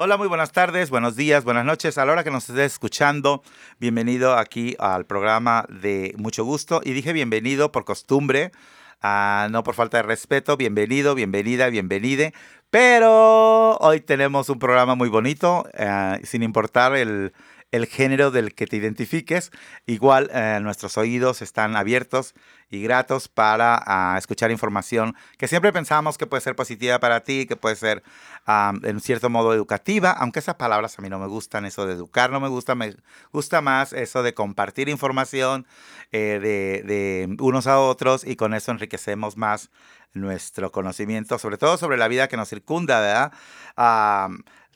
Hola, muy buenas tardes, buenos días, buenas noches. A la hora que nos estés escuchando, bienvenido aquí al programa de Mucho Gusto. Y dije bienvenido por costumbre, ah, no por falta de respeto. Bienvenido, bienvenida, bienvenide. Pero hoy tenemos un programa muy bonito, ah, sin importar el, el género del que te identifiques. Igual eh, nuestros oídos están abiertos y gratos para ah, escuchar información que siempre pensamos que puede ser positiva para ti, que puede ser en cierto modo educativa, aunque esas palabras a mí no me gustan, eso de educar no me gusta, me gusta más eso de compartir información eh, de, de unos a otros y con eso enriquecemos más nuestro conocimiento, sobre todo sobre la vida que nos circunda, ¿verdad?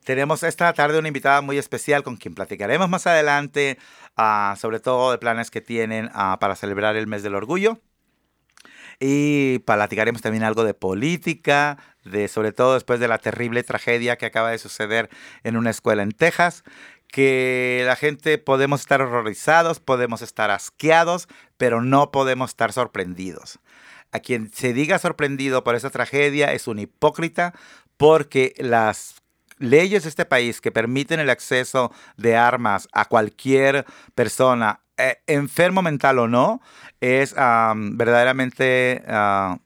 Tenemos esta tarde una invitada muy especial con quien platicaremos más adelante, uh, sobre todo de planes que tienen uh, para celebrar el mes del orgullo. Y platicaremos también algo de política, de sobre todo después de la terrible tragedia que acaba de suceder en una escuela en Texas, que la gente podemos estar horrorizados, podemos estar asqueados, pero no podemos estar sorprendidos. A quien se diga sorprendido por esa tragedia es un hipócrita porque las leyes de este país que permiten el acceso de armas a cualquier persona, eh, enfermo mental o no, es verdaderamente ah,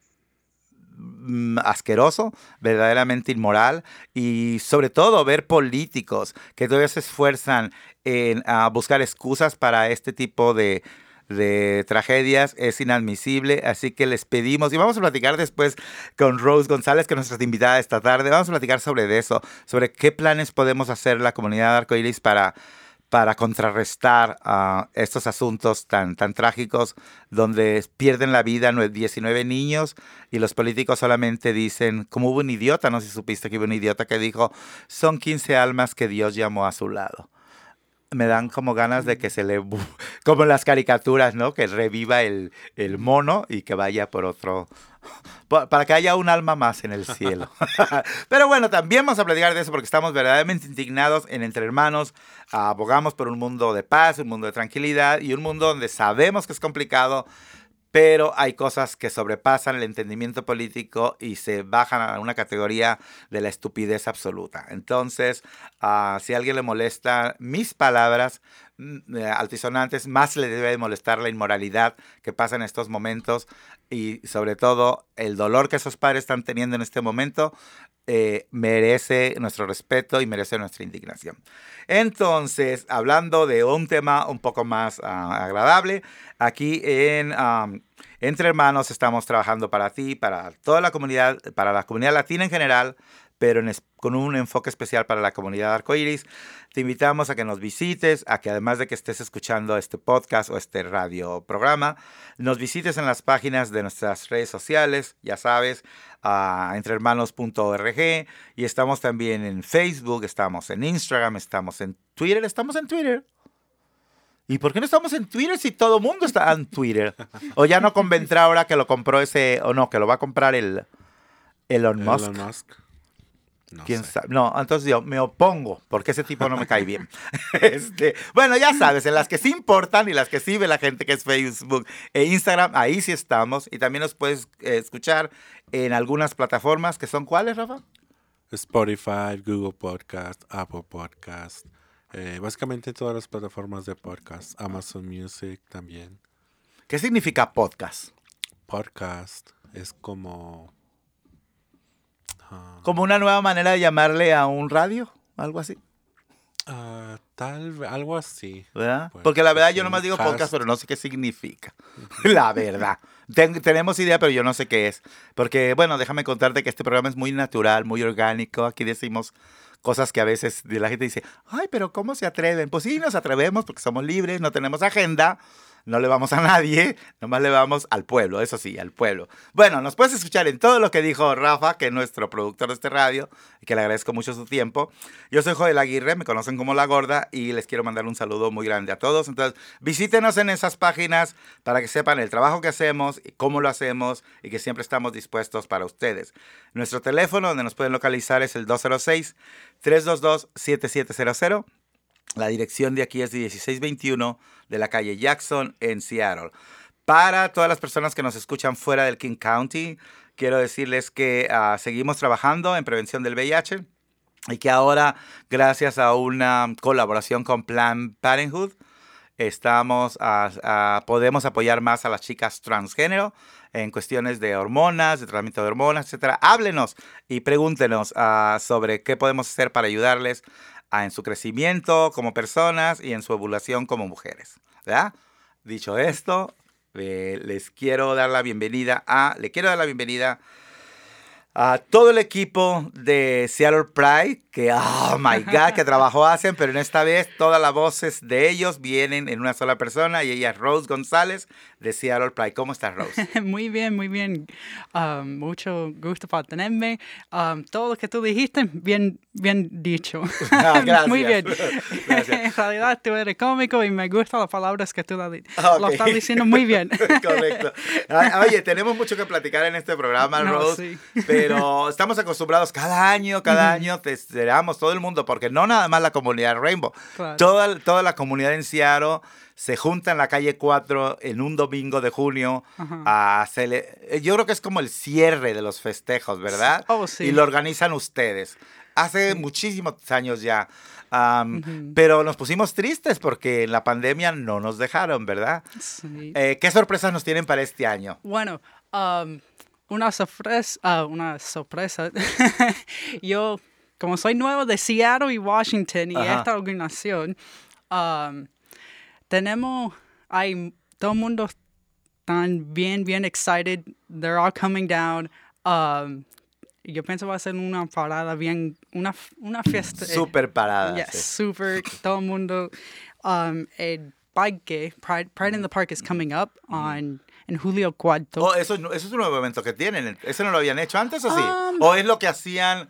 mm, asqueroso, verdaderamente inmoral y sobre todo ver políticos que todavía se esfuerzan en ah, buscar excusas para este tipo de de tragedias es inadmisible, así que les pedimos, y vamos a platicar después con Rose González, que es nuestra invitada esta tarde, vamos a platicar sobre eso, sobre qué planes podemos hacer la comunidad arcoíris para para contrarrestar uh, estos asuntos tan, tan trágicos donde pierden la vida 19 niños y los políticos solamente dicen, como hubo un idiota, no sé si supiste que hubo un idiota que dijo, son 15 almas que Dios llamó a su lado me dan como ganas de que se le, como en las caricaturas, ¿no? Que reviva el, el mono y que vaya por otro, para que haya un alma más en el cielo. Pero bueno, también vamos a platicar de eso porque estamos verdaderamente indignados en Entre Hermanos. Abogamos por un mundo de paz, un mundo de tranquilidad y un mundo donde sabemos que es complicado, pero hay cosas que sobrepasan el entendimiento político y se bajan a una categoría de la estupidez absoluta. Entonces, uh, si a alguien le molesta mis palabras altisonantes, más le debe molestar la inmoralidad que pasa en estos momentos y sobre todo el dolor que esos padres están teniendo en este momento eh, merece nuestro respeto y merece nuestra indignación. Entonces, hablando de un tema un poco más ah, agradable, aquí en Entre Hermanos estamos trabajando para ti, para toda la comunidad, para la comunidad latina en general, pero con un enfoque especial para la comunidad arcoíris. Te invitamos a que nos visites, a que además de que estés escuchando este podcast o este radio programa, nos visites en las páginas de nuestras redes sociales, ya sabes, a entrehermanos.org y estamos también en Facebook, estamos en Instagram, estamos en Twitter, estamos en Twitter. ¿Y por qué no estamos en Twitter si todo el mundo está en Twitter? O ya no convendrá ahora que lo compró ese, o no, que lo va a comprar el Elon Musk. Elon Musk. No, ¿Quién sabe? no, entonces yo me opongo porque ese tipo no me cae bien. este, bueno, ya sabes, en las que sí importan y las que sí ve la gente que es Facebook e Instagram, ahí sí estamos. Y también nos puedes eh, escuchar en algunas plataformas que son cuáles, Rafa? Spotify, Google Podcast, Apple Podcast, eh, básicamente todas las plataformas de podcast, Amazon Music también. ¿Qué significa podcast? Podcast es como... Como una nueva manera de llamarle a un radio, algo así. Uh, tal algo así. ¿Verdad? Pues, Porque la verdad yo nomás digo podcast, pero no sé qué significa. la verdad. tenemos idea, pero yo no sé qué es. Porque, bueno, déjame contarte que este programa es muy natural, muy orgánico. Aquí decimos cosas que a veces la gente dice, ay, pero ¿cómo se atreven? Pues sí, nos atrevemos porque somos libres, no tenemos agenda no le vamos a nadie, nomás le vamos al pueblo, eso sí, al pueblo. Bueno, nos puedes escuchar en todo lo que dijo Rafa, que es nuestro productor de este radio, que le agradezco mucho su tiempo. Yo soy Joel Aguirre, me conocen como La Gorda, y les quiero mandar un saludo muy grande a todos. Entonces, visítenos en esas páginas para que sepan el trabajo que hacemos, y cómo lo hacemos, y que siempre estamos dispuestos para ustedes. Nuestro teléfono donde nos pueden localizar es el 206 322 7700 la dirección de aquí es 1621 de la calle Jackson en Seattle. Para todas las personas que nos escuchan fuera del King County, quiero decirles que ah, seguimos trabajando en prevención del VIH. y que ahora, gracias a una colaboración con Planned Parenthood, estamos podemos apoyar más a las chicas transgénero en cuestiones de hormonas, de tratamiento de hormonas, etcétera. Háblenos y pregúntenos ah, sobre qué podemos hacer para ayudarles en su crecimiento como personas y en su evolución como mujeres. ¿verdad? Dicho esto, eh, les quiero dar la bienvenida a, le quiero dar la bienvenida a todo el equipo de Seattle Pride, que, oh my God, qué trabajo hacen, pero en esta vez todas las voces de ellos vienen en una sola persona y ella es Rose González de Seattle Pride. ¿Cómo estás, Rose? Muy bien, muy bien. Um, mucho gusto para tenerme. Um, todo lo que tú dijiste, bien, bien dicho. Ah, gracias. muy bien. Gracias. en realidad tú eres cómico y me gustan las palabras que tú Ah, lo ok. estás diciendo muy bien. Correcto. Oye, tenemos mucho que platicar en este programa, No, Rose, sí. pero estamos acostumbrados cada año, cada año te esperamos todo el mundo, porque no nada más la comunidad Rainbow, Claro. toda, toda la comunidad en Seattle se junta en la calle 4 en un domingo de junio a cele- eh, Yo creo que es como el cierre de los festejos, ¿verdad? Oh, sí. Y lo organizan ustedes. Hace muchísimos años ya. Pero nos pusimos tristes porque en la pandemia no nos dejaron, ¿verdad? Sí. Eh, ¿Qué sorpresas nos tienen para este año? Bueno, um, una sorpresa, ah, una sorpresa. Yo, como soy nuevo de Seattle y Washington y Ajá. esta organización, um, tenemos, hay, todo el mundo están bien, bien excited. They're all coming down. Um, yo pienso va a ser una parada bien, una, una fiesta. eh, Súper parada. Yes, sí. super. Todo el mundo. Um, el Bike Pride, Pride in the Park is coming up on en julio 4. Oh, eso, eso es un nuevo evento que tienen. ¿Eso no lo habían hecho antes o sí? Um, ¿O es lo que hacían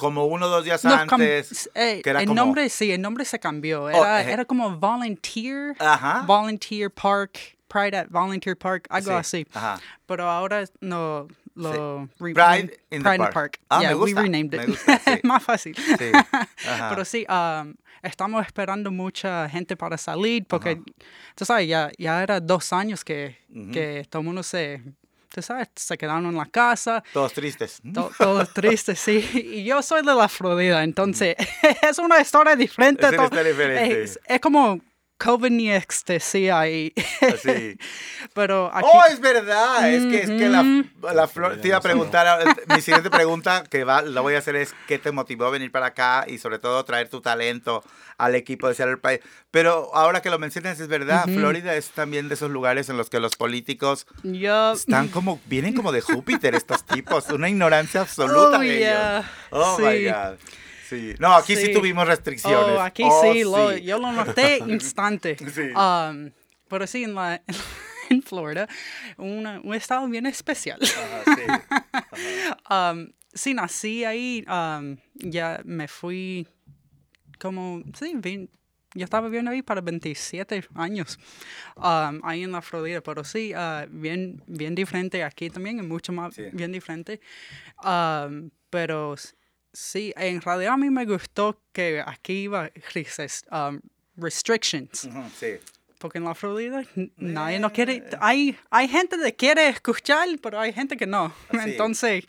como uno o dos días antes? eh, que era el como- nombre sí, el nombre se cambió. Oh, Era, eh. era como Volunteer. Ajá. Volunteer Park. Pride at Volunteer Park. Algo Sí, así. ajá. Pero ahora no lo re- Pride in the Pride Park. Ah, me gusta, we renamed me it. gusta, sí. Más fácil. Sí. Pero sí, um, estamos esperando mucha gente para salir porque, tú sabes, ya, ya era dos años que, que todo el mundo se, tú sabes, se quedaron en la casa. Todos tristes. to- Todos tristes, sí. Y yo soy de la Florida, entonces es una historia diferente. Es una to- historia diferente. Es, es como COVID ni ecstasy ahí. Así. Pero aquí... Oh, es verdad. Es que, es que la, la flor- te iba a preguntar, mi siguiente pregunta que va, la voy a hacer es ¿qué te motivó a venir para acá y sobre todo traer tu talento al equipo de Seattle Pride? Pero ahora que lo mencionas, es verdad, Florida es también de esos lugares en los que los políticos Yup. están como, vienen como de Júpiter estos tipos, una ignorancia absoluta Oh, de yeah. ellos. Oh, my Sí. God. Sí. No, aquí sí, Sí. tuvimos restricciones. Oh, aquí Oh, sí, lo- yo lo noté instante. Um, pero sí, en, la, en Florida, una- un estado bien especial. Ajá, sí. Um, sí, nací ahí, um, ya me fui como, sí, bien, yo estaba viviendo ahí para 27 años, um, ahí en la Florida, pero sí, uh, bien, bien diferente aquí también, es mucho más Sí. bien diferente. Um, pero sí, en realidad a mí me gustó que aquí iba um, restrictions. Sí. Porque en la Florida n- nadie no quiere. Hay, hay gente que quiere escuchar, pero hay gente que no. Sí. Entonces,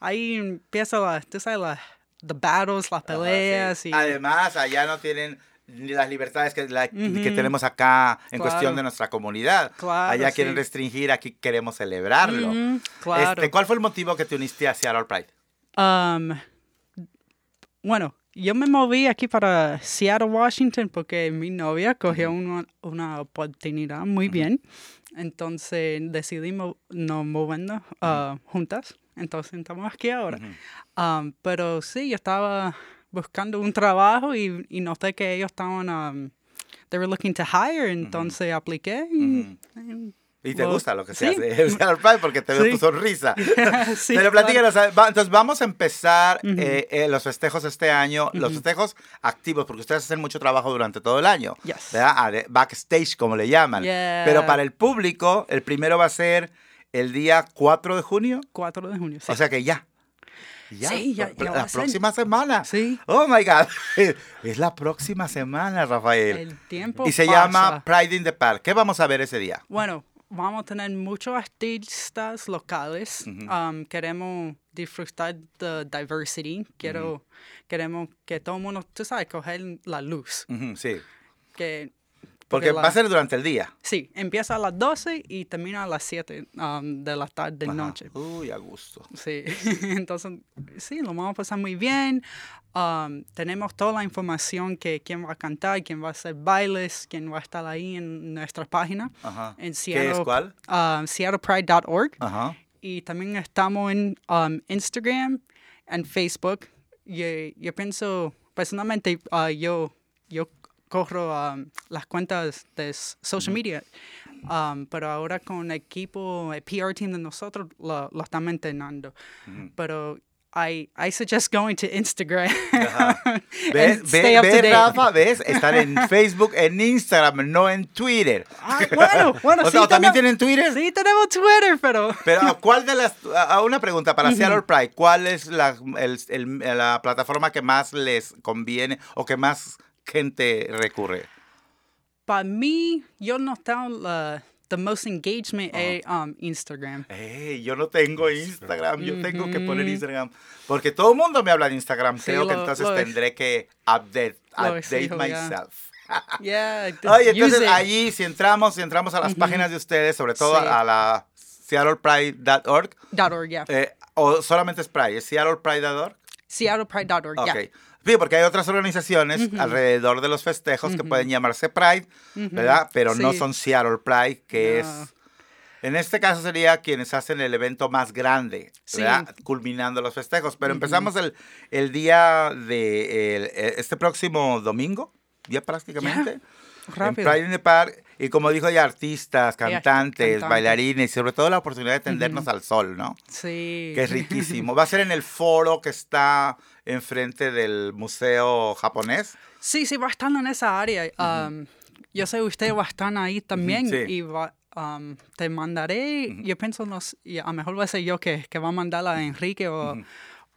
ahí empieza la. Tú sabes, la, the battles, las peleas. sí. y, Además, allá no tienen ni las libertades que, la- que tenemos acá en Claro. cuestión de nuestra comunidad. Claro, allá quieren restringir, aquí queremos celebrarlo. Claro. Este, ¿Cuál fue el motivo que te uniste a Seattle Pride? Um, bueno, yo me moví aquí para Seattle, Washington, porque mi novia cogió una, una oportunidad muy bien. Entonces decidimos nos movernos uh, juntas. Entonces estamos aquí ahora. Um, pero sí, yo estaba buscando un trabajo y, y noté que ellos estaban, um, they were looking to hire, entonces apliqué. Y, y- Y te gusta lo que se sí. hace porque te veo Sí. tu sonrisa. Sí, Pero claro. platícanos, entonces vamos a empezar eh, eh, los festejos este año, los festejos activos, porque ustedes hacen mucho trabajo durante todo el año. Yes. ¿verdad? Ah, Backstage, como le llaman. Yeah. Pero para el público, el primero va a ser el día 4 de junio. 4 de junio. sí. O sea que ya. Ya, Sí, ya- la ser. próxima semana. Sí. Oh my God. Es la próxima semana, Rafael. El tiempo y se pasa. llama Pride in the Park. ¿Qué vamos a ver ese día? Bueno, vamos a tener muchos artistas locales. Um, queremos disfrutar de diversity. Quiero, Queremos que todo el mundo, tú sabes, coger la luz. Sí. Que, Porque la- va a ser durante el día. Sí, empieza a las 12 y termina a las 7 um, de la tarde, Ajá. noche. Uy, a gusto. Sí, entonces, sí, lo vamos a pasar muy bien. Um, tenemos toda la información que quién va a cantar, quién va a hacer bailes, quién va a estar ahí en nuestra página. Ajá. En ¿Qué es cuál? um, seattlepride.org. Ajá. Y también estamos en um, Instagram, en Facebook. Yo, yo pienso, personalmente, uh, yo, yo corro um, las cuentas de social media, um, pero ahora con el equipo, el PR team de nosotros, lo, lo estamos entrenando. Pero I, I suggest going to Instagram. and ¿Ves, stay ve, up to ve, date. Rafa? ¿Ves? Están en Facebook, en Instagram, no en Twitter. Ah, bueno, bueno, O sí sea, ¿o ¿También tienen Twitter? Sí, tenemos Twitter, pero... Pero ¿a ¿cuál de las, a una pregunta para Seattle Pride, ¿cuál es la, el- el- la plataforma que más les conviene o que más gente recurre? Para mí, yo no tengo la the most engagement es um, Instagram. Ey, yo no tengo Instagram, yo tengo que poner Instagram. Porque todo el mundo me habla de Instagram. Sí, Creo que lo- entonces lo- tendré que update, Lo update ya. myself. Yeah, use entonces it. allí, si entramos, si entramos a las páginas de ustedes, sobre todo Sí. a la seattlepride.org, .org, yeah. eh, o solamente es Pride, ¿es seattlepride.org? SeattlePride.org, Ok. yeah. Sí, porque hay otras organizaciones alrededor de los festejos que pueden llamarse Pride, ¿verdad? Pero no son Seattle Pride, que No. es... En este caso sería quienes hacen el evento más grande, Sí. ¿verdad? Culminando los festejos. Pero empezamos el, el día de el- eh, este próximo domingo, ya prácticamente. En Rápido. Pride in the Park. Y como dijo ya, artistas, arti- cantantes, bailarines, y sobre todo la oportunidad de tendernos al sol, ¿no? Sí. que es riquísimo. Va a ser en el foro que está enfrente del museo japonés. Sí, sí, va a estar en esa área. Um, yo sé usted va a estar ahí también sí. y va, um, te mandaré, yo pienso, nos, y a lo mejor va a ser yo que, que va a mandarla a Enrique o,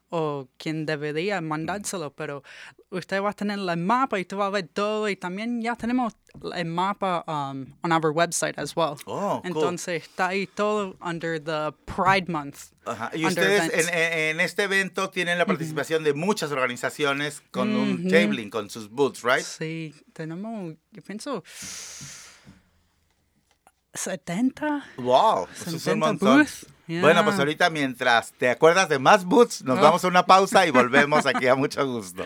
o quien debería mandárselo, pero usted va a tener el mapa y tú vas a ver todo y también ya tenemos el mapa um, on our website as well. Oh, cool. Entonces está ahí todo under the Pride Month. Ajá. Y ustedes en, este evento tienen la participación de muchas organizaciones con un tabling, con sus booths, ¿right? Sí, tenemos, yo pienso, 70. Wow, eso es un 70 montón. Bueno, pues ahorita mientras te acuerdas de más booths, nos vamos a una pausa y volvemos aquí a mucho gusto.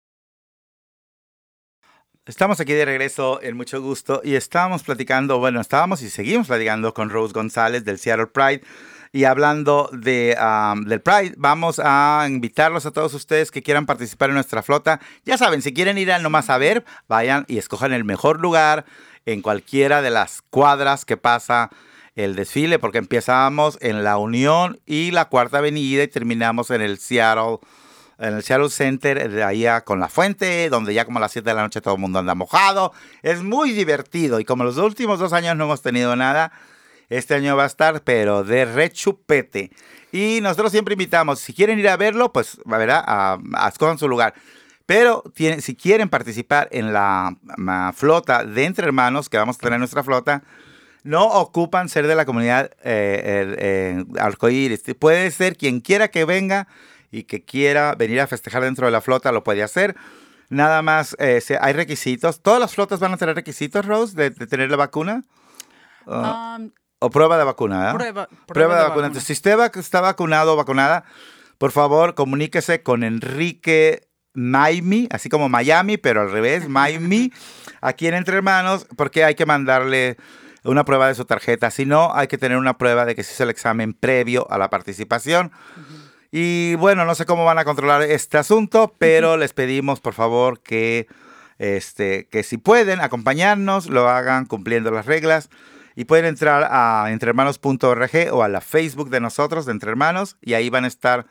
Estamos aquí de regreso en mucho gusto y estábamos platicando, bueno, estábamos y seguimos platicando con Rose González del Seattle Pride y hablando de, del Pride, vamos a invitarlos a todos ustedes que quieran participar en nuestra flota. Ya saben, si quieren ir a nomás a ver, vayan y escojan el mejor lugar en cualquiera de las cuadras que pasa el desfile, porque empezamos en la Unión y la Cuarta Avenida y terminamos en el Seattle en el Seattle Center, de allá con la fuente, donde ya como a las 7 de la noche todo el mundo anda mojado. Es muy divertido y como los últimos dos años no hemos tenido nada, este año va a estar, pero de rechupete. Y nosotros siempre invitamos, si quieren ir a verlo, pues, ¿verdad? A, a escojan su lugar. Pero tienen- si quieren participar en la ma, flota de Entre Hermanos, que vamos a tener nuestra flota, no ocupan ser de la comunidad eh, eh, eh, arcoíris. Puede ser quien quiera que venga y que quiera venir a festejar dentro de la flota, lo puede hacer. Nada más, eh, hay requisitos. ¿Todas las flotas van a tener requisitos, Rose, de, de tener la vacuna? Ah, Um, o prueba de vacuna, ¿verdad? prueba, Prueba de vacuna. Entonces, si usted va- está vacunado o vacunada, por favor, comuníquese con Enrique Maimi, así como Miami, pero al revés, Maimi, aquí en Entre Hermanos, porque hay que mandarle una prueba de su tarjeta. Si no, hay que tener una prueba de que se hizo el examen previo a la participación. Y bueno, no sé cómo van a controlar este asunto, pero les pedimos por favor que, este, que si pueden acompañarnos, lo hagan cumpliendo las reglas. Y pueden entrar a entrehermanos.org o a la Facebook de nosotros, de Entre Hermanos, y ahí van a estar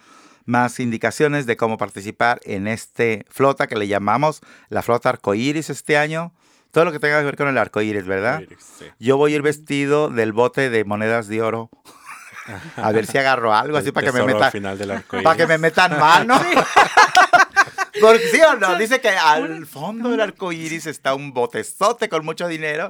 más indicaciones de cómo participar en este flota que le llamamos la flota arcoíris este año. Todo lo que tenga que ver con el arcoíris, ¿verdad? Iris, sí. Yo voy a ir vestido del bote de monedas de oro. A ver si agarro algo así para que me tesoro al meta, final del arco para que me metan mano. Porque sí o no, dice que al fondo del arco iris está un botezote con mucho dinero.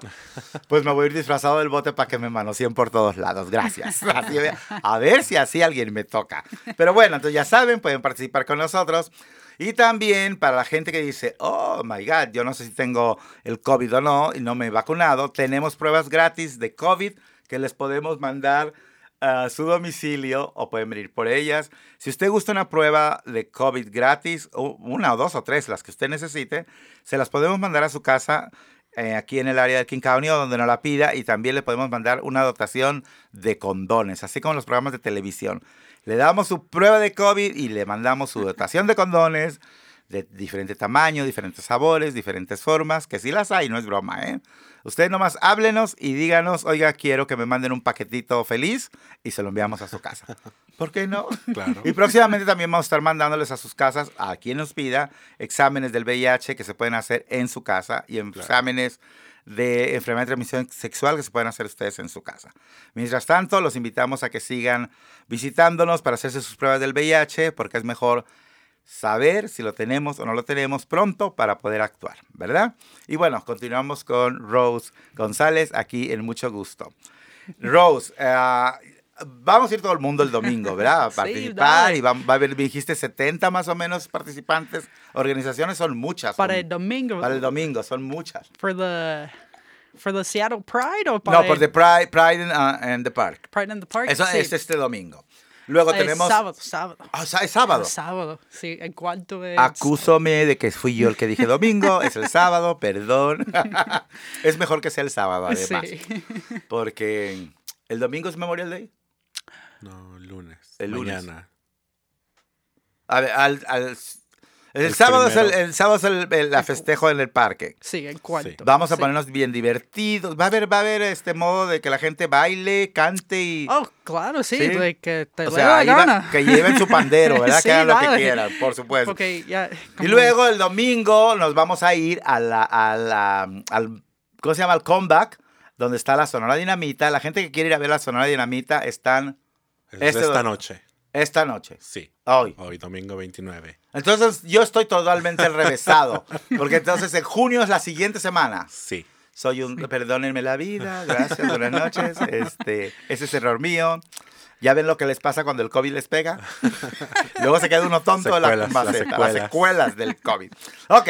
Pues me voy a ir disfrazado del bote para que me manoseen por todos lados. Gracias. Así, a ver si así alguien me toca. Pero bueno, entonces ya saben, pueden participar con nosotros. Y también para la gente que dice, oh my God, yo no sé si tengo el COVID o no y no me he vacunado, tenemos pruebas gratis de COVID que les podemos mandar a su domicilio o pueden venir por ellas. Si usted gusta una prueba de COVID gratis, una o dos o tres, las que usted necesite, se las podemos mandar a su casa eh, aquí en el área del King County donde no la pida y también le podemos mandar una dotación de condones, así como los programas de televisión. Le damos su prueba de COVID y le mandamos su dotación de condones de diferente tamaño, diferentes sabores, diferentes formas, que sí las hay, no es broma, ¿eh? Ustedes nomás háblenos y díganos, oiga, quiero que me manden un paquetito feliz y se lo enviamos a su casa. ¿Por qué no? Claro. Y próximamente también vamos a estar mandándoles a sus casas, a quien nos pida, exámenes del VIH que se pueden hacer en su casa y exámenes de enfermedad de transmisión sexual que se pueden hacer ustedes en su casa. Mientras tanto, los invitamos a que sigan visitándonos para hacerse sus pruebas del VIH porque es mejor saber si lo tenemos o no lo tenemos pronto para poder actuar, ¿verdad? Y bueno, continuamos con Rose González aquí en Mucho Gusto. Rose, eh, vamos a ir todo el mundo el domingo, ¿verdad? A Sí, participar dale. y va, va a haber, dijiste 70 más o menos participantes. Organizaciones son muchas. Para son- el domingo. Para el domingo, son muchas. For the, for the Seattle Pride o para No, por the Pride, Pride in, uh, in the Park. Pride in the Park? Eso Sí. es este domingo. Luego Es tenemos... sábado, sábado. Ah, es sábado. El sábado, sí. El cuarto es... Acúsome de que fui yo el que dije domingo, es el sábado, perdón. es mejor que sea el sábado, además. Sí. Porque el domingo es Memorial Day. No, lunes. El lunes. Mañana. A ver, al- al- el, El sábado es el, el sábado es el, el- la festejo en el parque. Sí, el cuarto. Vamos a Sí. ponernos bien divertidos. Va a haber, va a haber este modo de que la gente baile, cante y. Oh, claro, sí. Sí. de que te o sea, va- gana. que lleven su pandero, ¿verdad? Sí, que hagan lo que quieran, por supuesto. Ya... Y luego el domingo nos vamos a ir a la, a la- al, ¿cómo se llama? Al comeback, donde está la Sonora Dinamita. La gente que quiere ir a ver la Sonora Dinamita están Es Este esta noche. Esta noche, Sí. hoy. Hoy, domingo 29. Entonces yo estoy totalmente revesado, porque entonces en junio es la siguiente semana. Sí. Soy un, perdónenme la vida, gracias, buenas noches. Este, ese es error mío. Ya ven lo que les pasa cuando el COVID les pega. Luego se queda uno tonto de la las maceta, las secuelas. secuelas del COVID. Ok,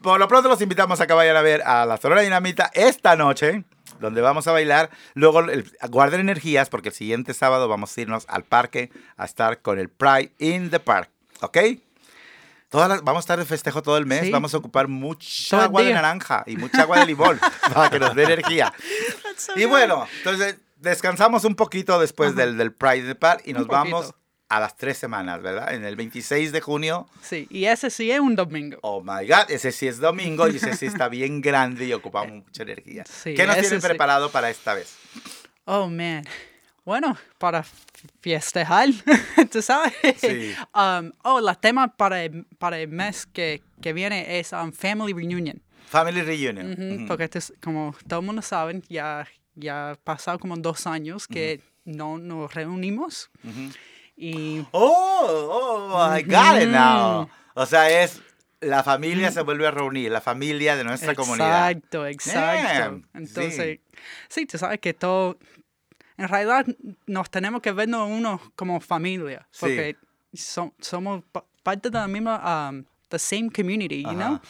por lo pronto los invitamos a que vayan a ver a la Sonora Dinamita esta noche, donde vamos a bailar. Luego el- guarden energías porque el siguiente sábado vamos a irnos al parque a estar con el Pride in the Park. ¿Ok? Todas las- vamos a estar de festejo todo el mes. Sí. Vamos a ocupar mucha agua de naranja y mucha agua de limón para que nos dé energía. Y bueno, entonces descansamos un poquito después del, del Pride in the Park y nos vamos. A las tres semanas, ¿verdad? En el 26 de junio. Sí, y ese sí es un domingo. Oh my God, ese sí es domingo y ese sí está bien grande y ocupamos mucha energía. Sí, ¿Qué nos tienen sí. preparado para esta vez? Oh, man. Bueno, para festejar, tú sabes. Sí. Um, oh, la tema para el, para el mes que, que viene es um, Family Reunion. Family Reunion. Porque esto es, como todo el mundo sabe, ya, ya ha pasado como dos años que no nos reunimos. Y Oh, oh, I got it now. O sea, es la familia se vuelve a reunir, la familia de nuestra comunidad. Exacto, exacto. Entonces, sí. tú sabes que todo, en realidad nos tenemos que vernos uno como familia, Sí. porque so- somos pa- parte de la misma, um, the same community, you know?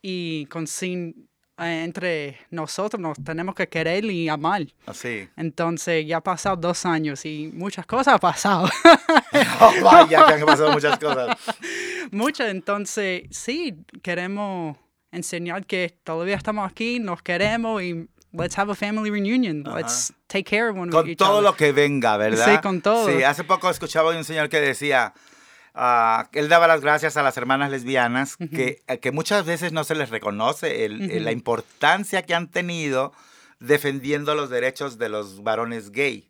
Y con sin, entre nosotros nos tenemos que querer y amar. Así. Entonces, ya ha pasado dos años y muchas cosas han pasado. Oh, vaya, que han pasado muchas cosas. Muchas, entonces, sí, queremos enseñar que todavía estamos aquí, nos queremos y let's have a family reunion. Let's take care of one Con each todo other. lo que venga, ¿verdad? Sí, con todo. Sí, hace poco escuchaba un señor que decía, que él daba las gracias a las hermanas lesbianas, que, eh, que muchas veces no se les reconoce el- el- la importancia que han tenido defendiendo los derechos de los varones gay.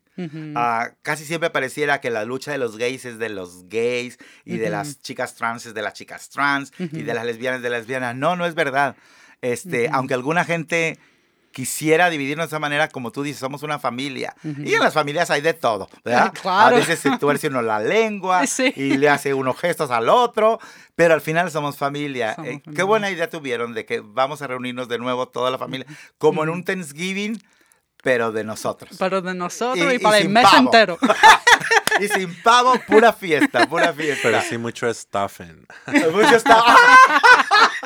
Ah, casi siempre pareciera que la lucha de los gays es de los gays y de las chicas trans es de las chicas trans y de las lesbianas de las lesbianas. No, no es verdad. Este, Aunque alguna gente quisiera dividirnos de esa manera, como tú dices, somos una familia. Y en las familias hay de todo, ¿verdad? Claro. A veces se tuerce uno la lengua Sí. y le hace unos gestos al otro, pero al final somos familia. Somos Eh, Qué familia. buena idea tuvieron de que vamos a reunirnos de nuevo toda la familia, como en un Thanksgiving, pero de nosotros. Pero de nosotros Y- y, y para el sin mes pavo. entero. Y sin pavo, pura fiesta, pura fiesta. Pero sí mucho stuffing. Mucho está-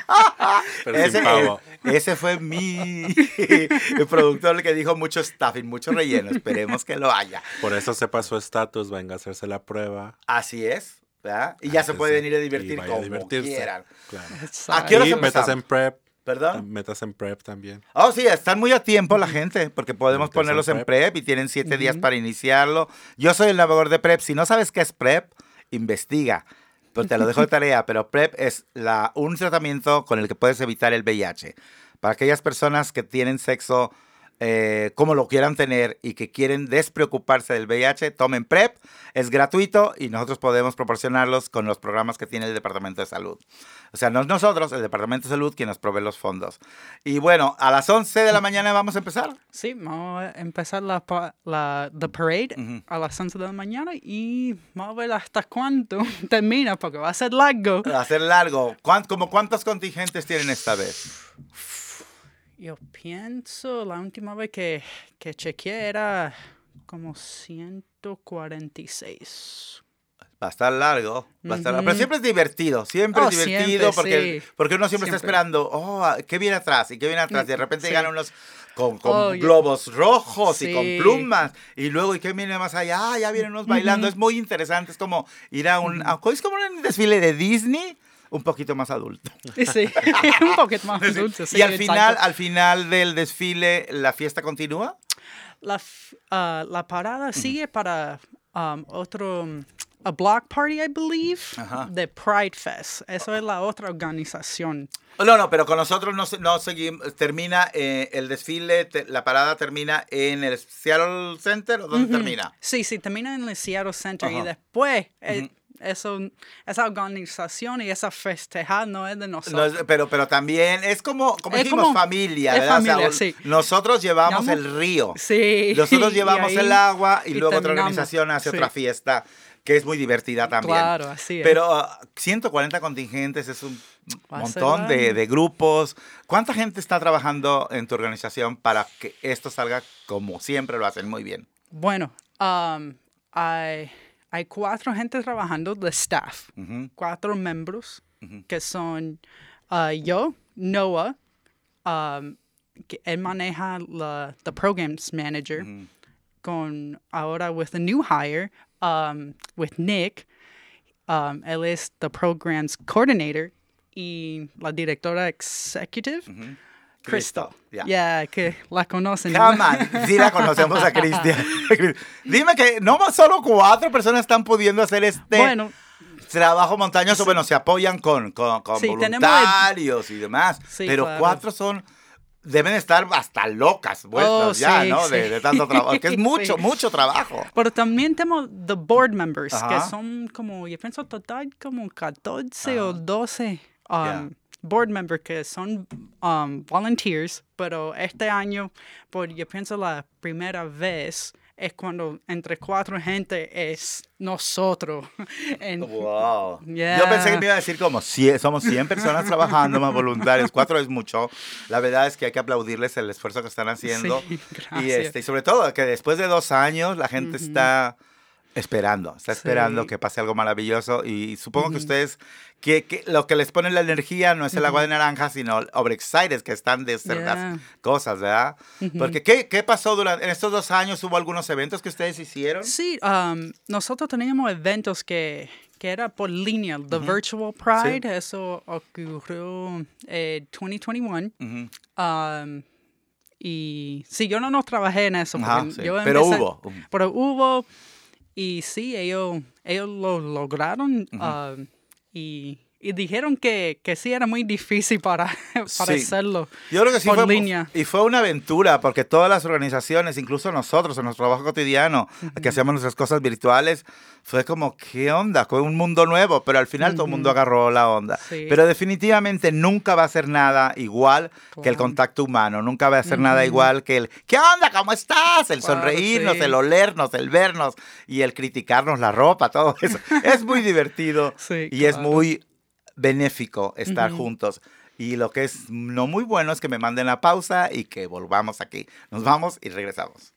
Pero ese, sin pavo. ese fue mi el productor el que dijo mucho stuffing, mucho relleno. Esperemos que lo haya. Por eso sepa su estatus, venga a hacerse la prueba. Así es, ¿verdad? Y ya se puede venir a divertir vaya a como divertirse. quieran. Claro. ¿A qué hora Y empezamos? metas en prep. ¿Perdón? Metas en prep también. Oh, sí, están muy a tiempo la gente, porque podemos en ponerlos en prep. prep y tienen siete días para iniciarlo. Yo soy el navegador de prep. Si no sabes qué es prep, investiga. Pero te lo dejo de tarea, pero PrEP es un tratamiento con el que puedes evitar el VIH. Para aquellas personas que tienen sexo eh, como lo quieran tener y que quieren despreocuparse del VIH, tomen PrEP. Es gratuito y nosotros podemos proporcionarlos con los programas que tiene el Departamento de Salud. O sea, no es nosotros, el Departamento de Salud, quien nos provee los fondos. Y bueno, a las 11 de la mañana vamos a empezar. Sí, vamos a empezar la, la the parade Ujú. a las 11 de la mañana y vamos a ver hasta cuánto termina, porque va a ser largo. A hacer largo. ¿Cuán- como ¿Cuántos contingentes tienen esta vez? Yo pienso, la última vez que, que chequeé era como 146. Va a estar largo. Va a estar largo. Pero siempre es divertido. Siempre Oh, es divertido siempre, porque, sí. porque uno siempre, está esperando, oh, ¿qué viene atrás? ¿Y qué viene atrás? Y de repente sí. llegan unos con, con Oh, globos rojos y con plumas. Y luego, ¿y qué viene más allá? Ah, ya vienen unos bailando. Es muy interesante. Es como ir a un... a- es como un desfile de Disney, un poquito más adulto. Sí, un poquito más dulce. sí, y al exacto. final, al final del desfile, ¿la fiesta continúa? La, ah, la parada sigue para um, otro, um, a block party, I believe, Ajá. de Pride Fest. Eso es la otra organización. No, no, pero con nosotros no, no seguimos. Termina eh, el desfile, te- la parada termina en el Seattle Center o dónde termina? Sí, sí, termina en el Seattle Center y Ajá. después eh, eso, esa organización y esa festejar no es de No nosotros. es- pero, pero también es como, como Es dijimos, como- familia, ¿verdad? O sea, familia, sí. Nosotros llevamos el río. Sí. Nosotros llevamos ahí- el agua y, y luego otra terminamos. organización hace Sí. otra fiesta que es muy divertida también. Claro, así es. Pero ah, 140 contingentes es un Va montón de, de grupos. ¿Cuánta gente está trabajando en tu organización para que esto salga como siempre lo hacen muy bien? Bueno, um, hay, hay cuatro gente trabajando de staff, cuatro miembros que son uh, yo, Noah, um, que él maneja la the programs manager, con ahora with the new hire, um, with Nick, um, él es the programs coordinator y la directora executive, Crystal. ya. Yeah, que la conocen. Come on, sí la conocemos a Cristian. Dime que no más solo cuatro personas están pudiendo hacer este Bueno, trabajo montañoso. Bueno, se apoyan con, con, con Sí, tenemos el- voluntarios y demás. Sí, pero claro. cuatro son, deben estar hasta locas vueltas Oh, ya, sí, ¿no? De, sí. de tanto trabajo. Que es mucho, Sí. mucho trabajo. Pero también tenemos the board members, Ajá. que son como, yo pienso total como 14 o 12 um, Ya. Board members que son um, volunteers, pero este año, por yo pienso la primera vez, es cuando entre cuatro gente es nosotros. Wow. Yeah. Yo pensé que me iba a decir como "Sie- somos 100 personas trabajando más voluntarios, cuatro es mucho. La verdad es que hay que aplaudirles el esfuerzo que están haciendo. Sí, y, este, y sobre todo que después de dos años la gente está esperando, está esperando Sí. que pase algo maravilloso y supongo que ustedes, que, que lo que les pone la energía no es el agua de naranja, sino overexcited que están de hacer las Yeah. cosas, ¿verdad? Porque ¿qué, ¿qué pasó durante, en estos dos años? ¿Hubo algunos eventos que ustedes hicieron? Sí, um, nosotros teníamos eventos que, que era por línea, the Virtual Pride, eso ocurrió en 2021. Ujú. Um, y sí, yo no, no trabajé en eso. Ajá, sí, yo pero hubo. Pero hubo, y sí, ellos, ellos lo lograron. um, y y dijeron que, que sí era muy difícil para, para Sí. hacerlo. Yo creo que sí por fue, línea. y fue una aventura, porque todas las organizaciones, incluso nosotros en nuestro trabajo cotidiano, que hacíamos nuestras cosas virtuales, fue como, ¿qué onda? Fue un mundo nuevo, pero al final todo el mundo agarró la onda. Sí. Pero definitivamente nunca va a ser nada igual que el contacto humano, nunca va a ser nada igual que el, ¿qué onda? ¿Cómo estás? El sonreírnos, sí. el olernos, el vernos y el criticarnos la ropa, todo eso. es muy divertido Sí, y es claro. muy benéfico estar juntos. Y lo que es no muy bueno es que me manden la pausa y que volvamos aquí. Nos vamos y regresamos.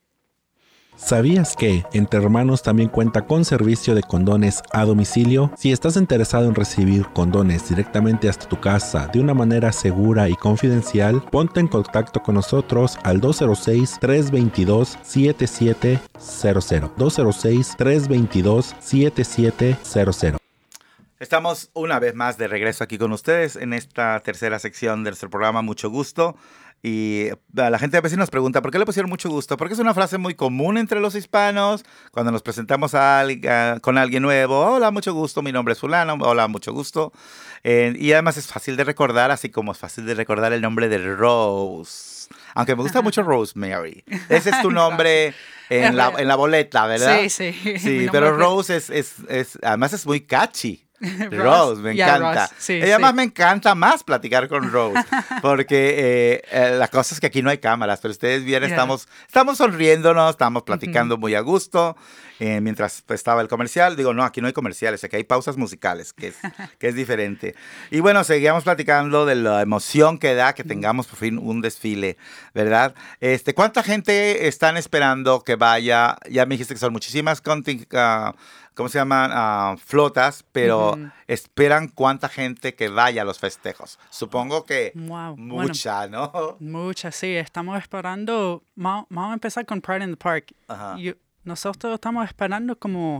¿Sabías que Entre Hermanos también cuenta con servicio de condones a domicilio? Si estás interesado en recibir condones directamente hasta tu casa de una manera segura y confidencial, ponte en contacto con nosotros al 206-322-7700. 206-322-7700. Estamos una vez más de regreso aquí con ustedes en esta tercera sección de nuestro programa Mucho Gusto. Y a la gente a veces nos pregunta, ¿por qué le pusieron mucho gusto? Porque es una frase muy común entre los hispanos. Cuando nos presentamos a a- con alguien nuevo, hola, mucho gusto, mi nombre es fulano, hola, mucho gusto. Eh, y además es fácil de recordar, así como es fácil de recordar el nombre de Rose. Aunque me gusta mucho Rosemary. Ese es tu nombre en la, en la boleta, ¿verdad? Sí, sí. Sí, pero Rose es, es, es, además es muy catchy. Rose. Me Yeah, encanta. Rose. Sí, y además sí. me encanta más platicar con Rose, porque eh, eh, la cosa es que aquí no hay cámaras, pero ustedes bien, Yeah. estamos, estamos sonriéndonos, estamos platicando muy a gusto, eh, mientras estaba el comercial. Digo, no, aquí no hay comerciales, aquí hay pausas musicales, que es, que es diferente. Y bueno, seguíamos platicando de la emoción que da que tengamos por fin un desfile, ¿verdad? Este, ¿Cuánta gente están esperando que vaya? Ya me dijiste que son muchísimas ah, ¿cómo se llaman? Ah, flotas, pero esperan cuánta gente que vaya a los festejos. Supongo que Wow, bueno. mucha, ¿no? Muchas, sí. Estamos esperando. va- Vamos a empezar con Pride in the Park. Yo- nosotros estamos esperando como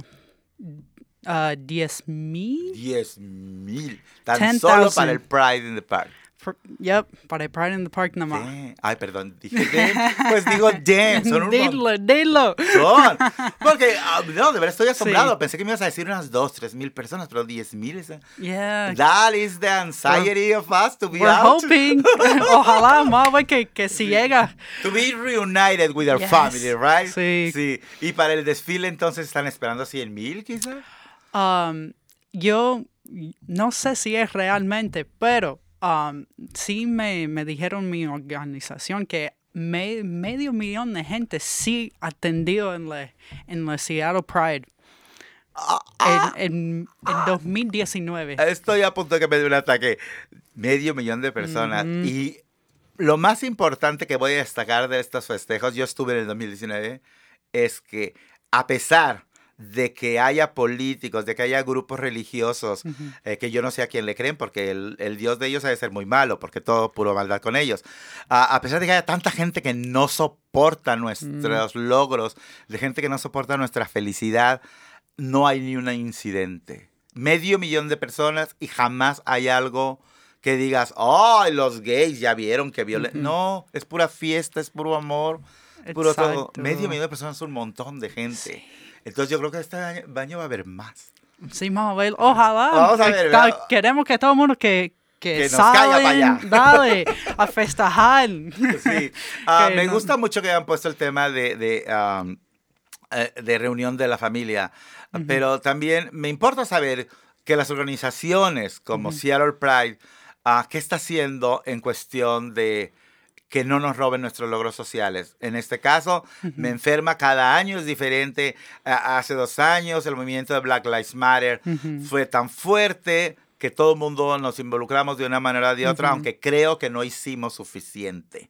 ah, 10 mil. 10 mil. Tan 10,000. solo para el Pride in the Park. Yep, para Pride in the Park nada más. Damn. Ay, perdón, dije damn. Pues digo damn, son un Dilo, dilo. montón. Porque, ah, no, de verdad estoy asombrado. Sí. Pensé que me ibas a decir unas 2, 3 mil personas, pero 10 mil es... Yeah. That is the anxiety of us to be We're out. hoping. Ojalá, ver que, que si llega. To be reunited with our Yes. family, right? Sí. Sí. Y para el desfile entonces están esperando 100 mil quizás. Um, yo no sé si es realmente, pero um, sí me, me dijeron mi organización que me- medio millón de gente sí atendió en la, en la Seattle Pride en, en, en 2019. Estoy a punto de que me dé un ataque. Medio millón de personas. Y lo más importante que voy a destacar de estos festejos, yo estuve en el 2019, es que a pesar de que haya políticos, de que haya grupos religiosos, eh, que yo no sé a quién le creen, porque el, el Dios de ellos ha de ser muy malo, porque todo puro maldad con ellos. A- a pesar de que haya tanta gente que no soporta nuestros logros, de gente que no soporta nuestra felicidad, no hay ni un incidente. Medio millón de personas y jamás hay algo que digas, ¡ay, los gays ya vieron que violen! No, es pura fiesta, es puro amor, es puro todo. Medio millón de personas es un montón de gente. Entonces yo creo que este año, año va a haber más. Sí, vamos a ver. Ojalá. Vamos a ver, ¿verdad? queremos que todo el mundo que, que, Que nos caiga para salen, allá. dale, a festejar. Sí. Que me no- gusta mucho que hayan puesto el tema de, de, um, de reunión de la familia, pero también me importa saber que las organizaciones como Seattle Pride, ah, ¿qué está haciendo en cuestión de que no nos roben nuestros logros sociales? En este caso, me enferma cada año, es diferente. Hace dos años el movimiento de Black Lives Matter fue tan fuerte que todo el mundo nos involucramos de una manera o de otra, aunque creo que no hicimos suficiente.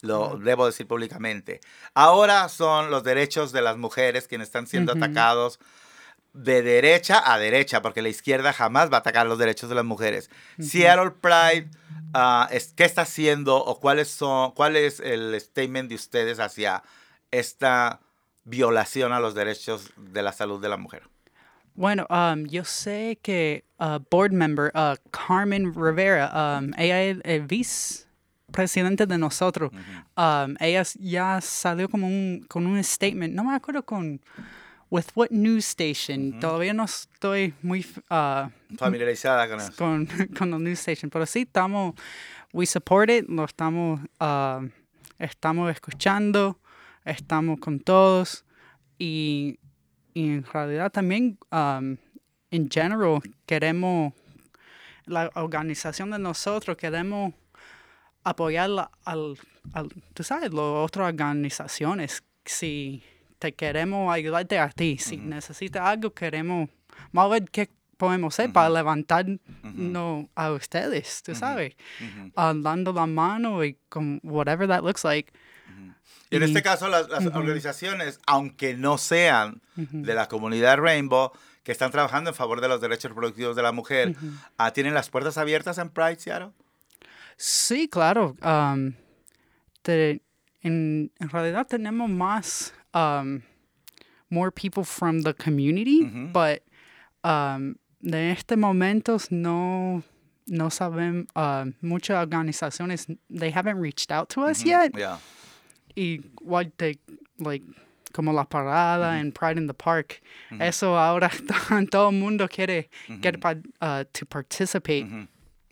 Lo debo decir públicamente. Ahora son los derechos de las mujeres quienes están siendo atacados de derecha a derecha, porque la izquierda jamás va a atacar los derechos de las mujeres. Seattle Pride, ah, es- ¿qué está haciendo o cuáles son, cuál es el statement de ustedes hacia esta violación a los derechos de la salud de la mujer? Bueno, um, yo sé que uh, board member uh, Carmen Rivera, um, ella es el vicepresidente de nosotros. Um, ella ya salió como un, con un statement, no me acuerdo con with what news station. Todavía no estoy muy uh, Familiarizada con eso. con, con el news station, pero sí estamos, we support it, lo estamos, uh, estamos escuchando, estamos con todos y, y en realidad también, um, en general, queremos, la organización de nosotros queremos apoyar la- al, al, tú sabes, las otras organizaciones. Si te queremos ayudarte a ti, si necesitas algo, queremos, vamos a ver qué podemos hacer para levantarnos a ustedes, tú sabes, Ah, dando la mano y con whatever that looks like. Y en este caso, las, las organizaciones, aunque no sean de la comunidad Rainbow, que están trabajando en favor de los derechos reproductivos de la mujer, ah, ¿tienen las puertas abiertas en Pride, Seattle? Sí, claro. um, te- en, en realidad tenemos más, um, more people from the community, but um, de este momento no, no saben, uh, muchas organizaciones, they haven't reached out to us yet. Yeah. Igual te, like, como la parada en Pride in the Park, eso ahora todo el mundo quiere get pa- uh, to participate.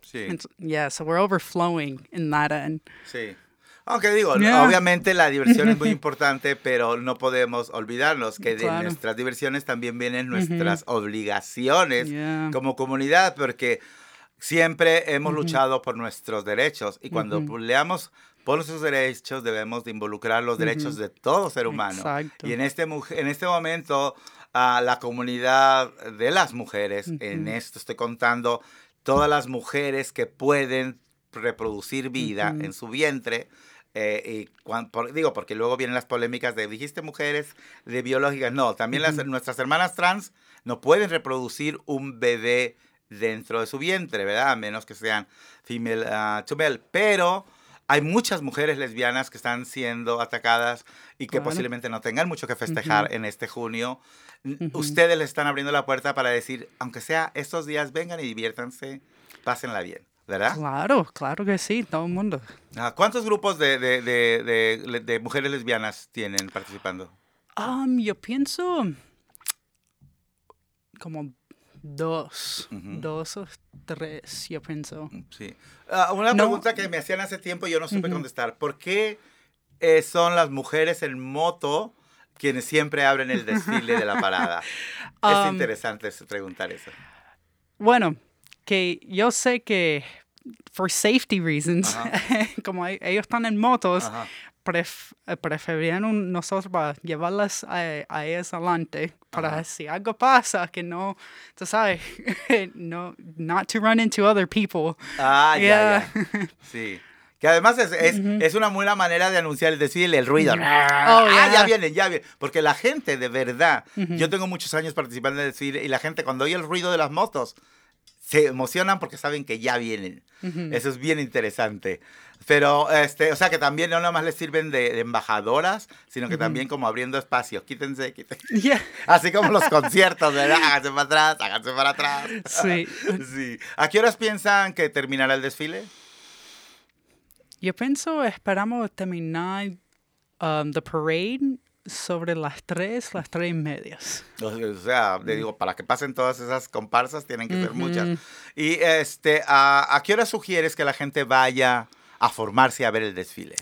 Sí, And yeah, so we're overflowing in that end. sí. Aunque digo, Yeah. obviamente la diversión es muy importante, pero no podemos olvidarnos que de nuestras diversiones también vienen nuestras obligaciones Yeah. como comunidad, porque siempre hemos luchado por nuestros derechos y cuando peleamos por nuestros derechos debemos de involucrar los derechos de todo ser humano. Exacto. Y en este, mu- en este momento, a la comunidad de las mujeres, en esto estoy contando todas las mujeres que pueden reproducir vida en su vientre. Eh, y cuan- por- digo, porque luego vienen las polémicas de, dijiste mujeres de biológicas. No, también las, nuestras hermanas trans no pueden reproducir un bebé dentro de su vientre, ¿verdad? A menos que sean female ah, to male. Pero hay muchas mujeres lesbianas que están siendo atacadas y que Claro. posiblemente no tengan mucho que festejar en este junio. Ustedes les están abriendo la puerta para decir, aunque sea estos días, vengan y diviértanse, pásenla bien, ¿verdad? Claro, claro que sí, todo el mundo. Ah, ¿Cuántos grupos de, de- de- de- de mujeres lesbianas tienen participando? Um, yo pienso como dos, dos o tres, yo pienso. Sí. Ah, una No. pregunta que me hacían hace tiempo y yo no supe contestar. ¿Por qué eh, son las mujeres en moto quienes siempre abren el desfile de la parada? es Um, interesante preguntar eso. Bueno, que yo sé que for safety reasons, como e- ellos están en motos, pref- eh, preferían nosotros para llevarlas a, a ellas adelante para Ajá. si algo pasa que no, tú sabes, no, not to run into other people. Ah, ya, Yeah. ya. Sí. Que además es, es, es una buena manera de anunciar el desfile, el ruido. Oh, ah, ya yeah. vienen, ya vienen. Porque la gente, de verdad, yo tengo muchos años participando en el desfile y la gente cuando oye el ruido de las motos se emocionan porque saben que ya vienen. Eso es bien interesante. Pero, este, o sea, que también no nada más les sirven de, de embajadoras, sino que también como abriendo espacios. Quítense, quítense. Yeah. Así como los conciertos, ¿verdad? Háganse para atrás, háganse para atrás. Sí. Sí. ¿A qué horas piensan que terminará el desfile? Yo pienso, esperamos terminar um, the parade sobre las tres, las tres y medias. O sea, le digo, para que pasen todas esas comparsas tienen que ser muchas. Y este, ¿a, a qué hora sugieres que la gente vaya a formarse a ver el desfile?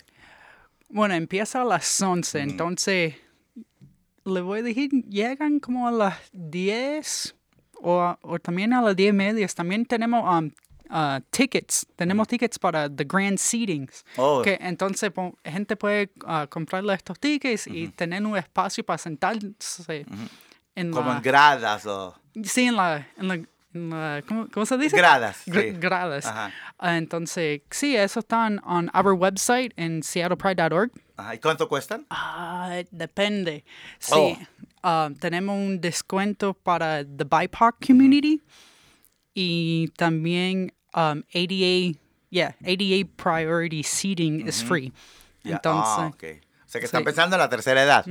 Bueno, empieza a las 11, entonces le voy a decir, llegan como a las 10 o, o también a las 10 y media. También tenemos um, uh, tickets, tenemos tickets para the grand seatings. Oh. Que entonces gente puede uh, comprarle estos tickets y tener un espacio para sentarse en Como la... en gradas o... Sí, en la... En la, en la- ¿cómo, cómo se dice? Gradas, sí. Gradas. Ajá. Ah, entonces, sí, eso están on our website en seattlepride.org. ¿Y cuánto cuestan? Depende. Sí. Oh. Tenemos un descuento para the BIPOC community y también um, ADA, yeah, ADA priority seating is free. Ya, Entonces, ah, ok. O sea que están sí. pensando en la tercera edad.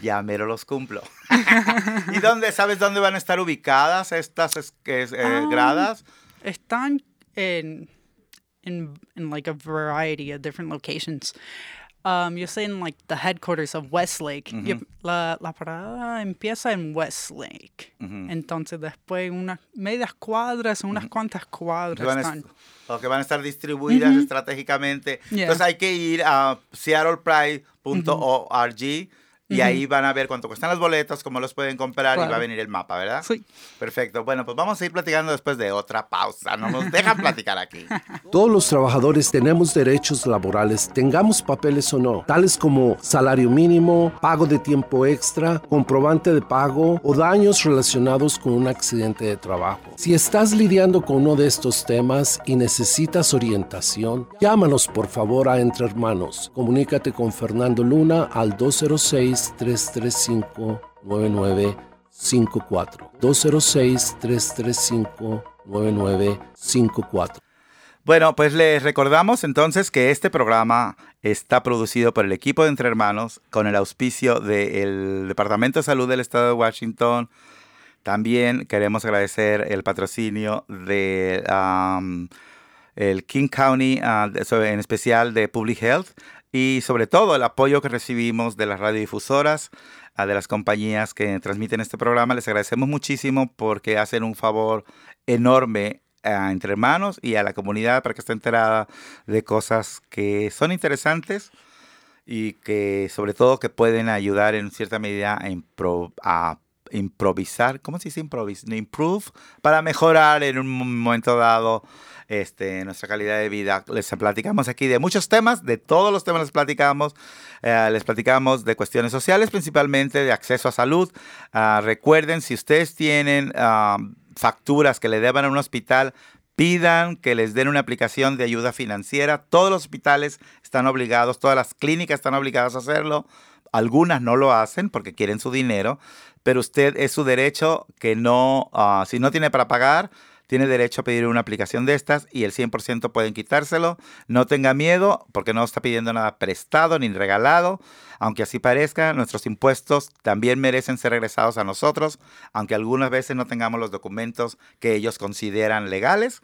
Ya mero los cumplo. ¿Y dónde, sabes dónde van a estar ubicadas estas es- es, eh, Ah. gradas? están en, in, in like a variety of different locations. Um, yo sé en like the headquarters of Westlake. Yo- la, la parada empieza en Westlake. Entonces después unas medias cuadras, unas cuantas que cuadras van están. est- o que van a estar distribuidas estratégicamente. Yeah. Entonces hay que ir a seattlepride.org y ahí van a ver cuánto cuestan los boletos, cómo los pueden comprar y va a venir el mapa, ¿verdad? Sí. Perfecto. Bueno, pues vamos a ir platicando después de otra pausa. No nos dejan platicar aquí. Todos los trabajadores tenemos derechos laborales, tengamos papeles o no, tales como salario mínimo, pago de tiempo extra, comprobante de pago o daños relacionados con un accidente de trabajo. Si estás lidiando con uno de estos temas y necesitas orientación, llámanos por favor a Entre Hermanos. Comunícate con Fernando Luna al 206-335-9954. 206-335-9954. Bueno, pues les recordamos entonces que este programa está producido por el equipo de Entre Hermanos con el auspicio del Departamento de Salud del Estado de Washington. También queremos agradecer el patrocinio de um, King County, sobre- en especial de Public Health, y sobre todo el apoyo que recibimos de las radiodifusoras, ah, de las compañías que transmiten este programa. Les agradecemos muchísimo porque hacen un favor enorme a Entre Hermanos y a la comunidad para que esté enterada de cosas que son interesantes y que sobre todo que pueden ayudar en cierta medida a, impro- a improvisar, ¿cómo se dice improvis? No, Improve, para mejorar en un momento dado este, nuestra calidad de vida. Les platicamos aquí de muchos temas, de todos los temas les platicamos. Eh, les platicamos de cuestiones sociales, principalmente de acceso a salud. Ah, recuerden, si ustedes tienen ah, facturas que le deban a un hospital, pidan que les den una aplicación de ayuda financiera. Todos los hospitales están obligados, todas las clínicas están obligadas a hacerlo. Algunas no lo hacen porque quieren su dinero, pero usted es su derecho que no, ah, si no tiene para pagar, tiene derecho a pedir una aplicación de estas y el 100% pueden quitárselo. No tenga miedo porque no está pidiendo nada prestado ni regalado. Aunque así parezca, nuestros impuestos también merecen ser regresados a nosotros, aunque algunas veces no tengamos los documentos que ellos consideran legales.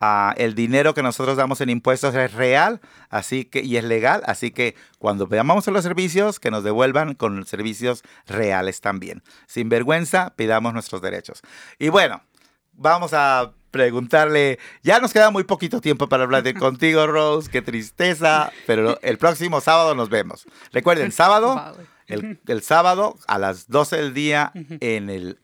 Ah, el dinero que nosotros damos en impuestos es real así que, y es legal, así que cuando veamos los servicios, que nos devuelvan con servicios reales también. Sin vergüenza, pidamos nuestros derechos. Y bueno, vamos a preguntarle, ya nos queda muy poquito tiempo para hablar de contigo, Rose, qué tristeza, pero el próximo sábado nos vemos. Recuerden, sábado, el, el sábado a las 12 del día en el,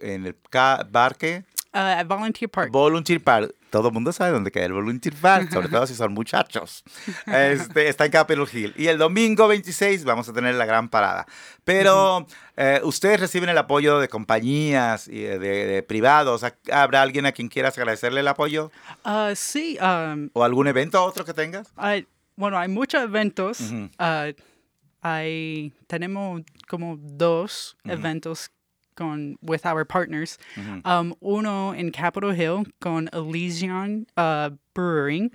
en el parque Uh, at Volunteer Park. Volunteer Park. Todo el mundo sabe dónde queda el Volunteer Park, sobre todo si son muchachos. Este, está en Capitol Hill. Y el domingo 26 vamos a tener la gran parada. Pero eh, ustedes reciben el apoyo de compañías y de, de privados. ¿Habrá alguien a quien quieras agradecerle el apoyo? Uh, sí, um, ¿O algún evento otro que tengas? hay, bueno, hay muchos eventos. Ujú. Uh, hay, tenemos como dos eventos con with our partners. um, uno in Capitol Hill con Elysian uh, Brewing.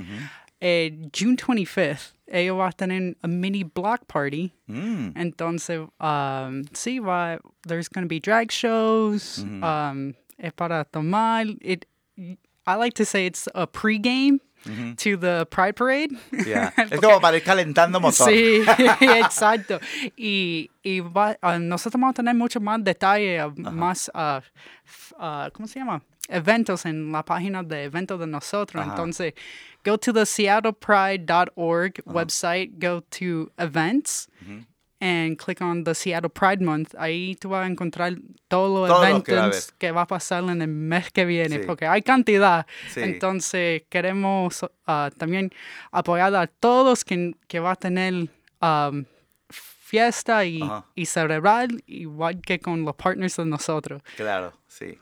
Eh, June 25th, ellos van a tener a mini block party. Mm, Entonces, um, sí, va, there's going to be drag shows. Um, es para tomar. It, I like to say it's a pregame to the Pride Parade. ya. Es como para ir calentando motor. Sí, exacto. Y, y va- ah, nosotros vamos a tener mucho más detalle, ah, más, ah, ¿cómo se llama? Eventos en la página de eventos de nosotros. Entonces, go to the seattlepride.org website, go to events, and click on the Seattle Pride Month. Ahí tú vas a encontrar todos los Todo lo que va a eventos que va a pasar en el mes que viene, Sí. porque hay cantidad. Sí. Entonces, queremos ah, también apoyar a todos que, que va a tener um, fiesta y, Ajá. y celebrar igual que con los partners de nosotros. Claro, sí.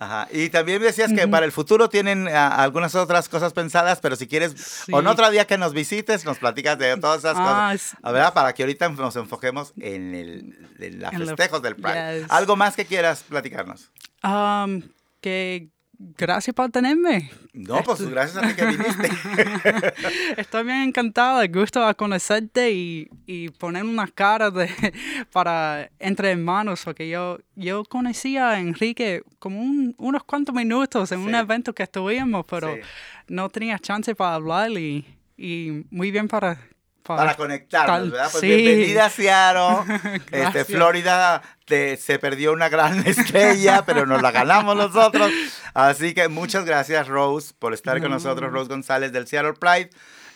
Ajá. Y también decías que para el futuro tienen ah, algunas otras cosas pensadas, pero si quieres, o en Sí. otro día que nos visites, nos platicas de todas esas Ah, cosas. sí. A ver, para que ahorita nos enfoquemos en, el, en los festejos del Pride. yes. ¿Algo más que quieras platicarnos? Um, que gracias por tenerme. No, pues gracias a ti que viniste. Estoy bien encantada, gusto a conocerte y, y poner unas caras de, para entre hermanos, porque yo, yo conocí a Enrique como un- unos cuantos minutos en un evento que estuvimos, pero Sí. no tenía chance para hablar y, y muy bien para, para conectarnos, tal- ¿verdad? Pues sí. bienvenida a Seattle. este. Florida te- se perdió una gran estrella, pero nos la ganamos nosotros. Así que muchas gracias, Rose, por estar con nosotros, Rose González del Seattle Pride.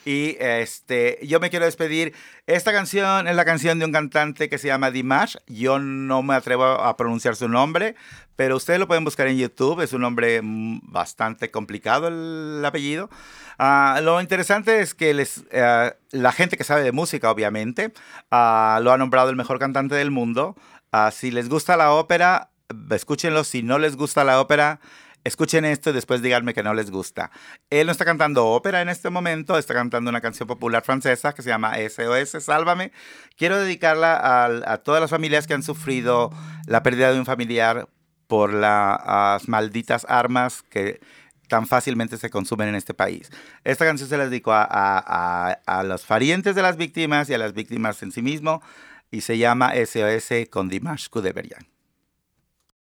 Y este, yo me quiero despedir. Esta canción es la canción de un cantante que se llama Dimash. Yo no me atrevo a pronunciar su nombre, pero ustedes lo pueden buscar en YouTube. Es un nombre mm, bastante complicado el apellido. Ah, lo interesante es que les, eh, la gente que sabe de música, obviamente, ah, lo ha nombrado el mejor cantante del mundo. Ah, si les gusta la ópera, escúchenlo. Si no les gusta la ópera, escuchen esto y después díganme que no les gusta. Él no está cantando ópera en este momento, está cantando una canción popular francesa que se llama SOS, Sálvame. Quiero dedicarla a, todas las familias que han sufrido la pérdida de un familiar por la- las malditas armas que tan fácilmente se consumen en este país. Esta canción se la dedico a los parientes de las víctimas y a las víctimas en sí mismo y se llama SOS con Dimash Kudeberian.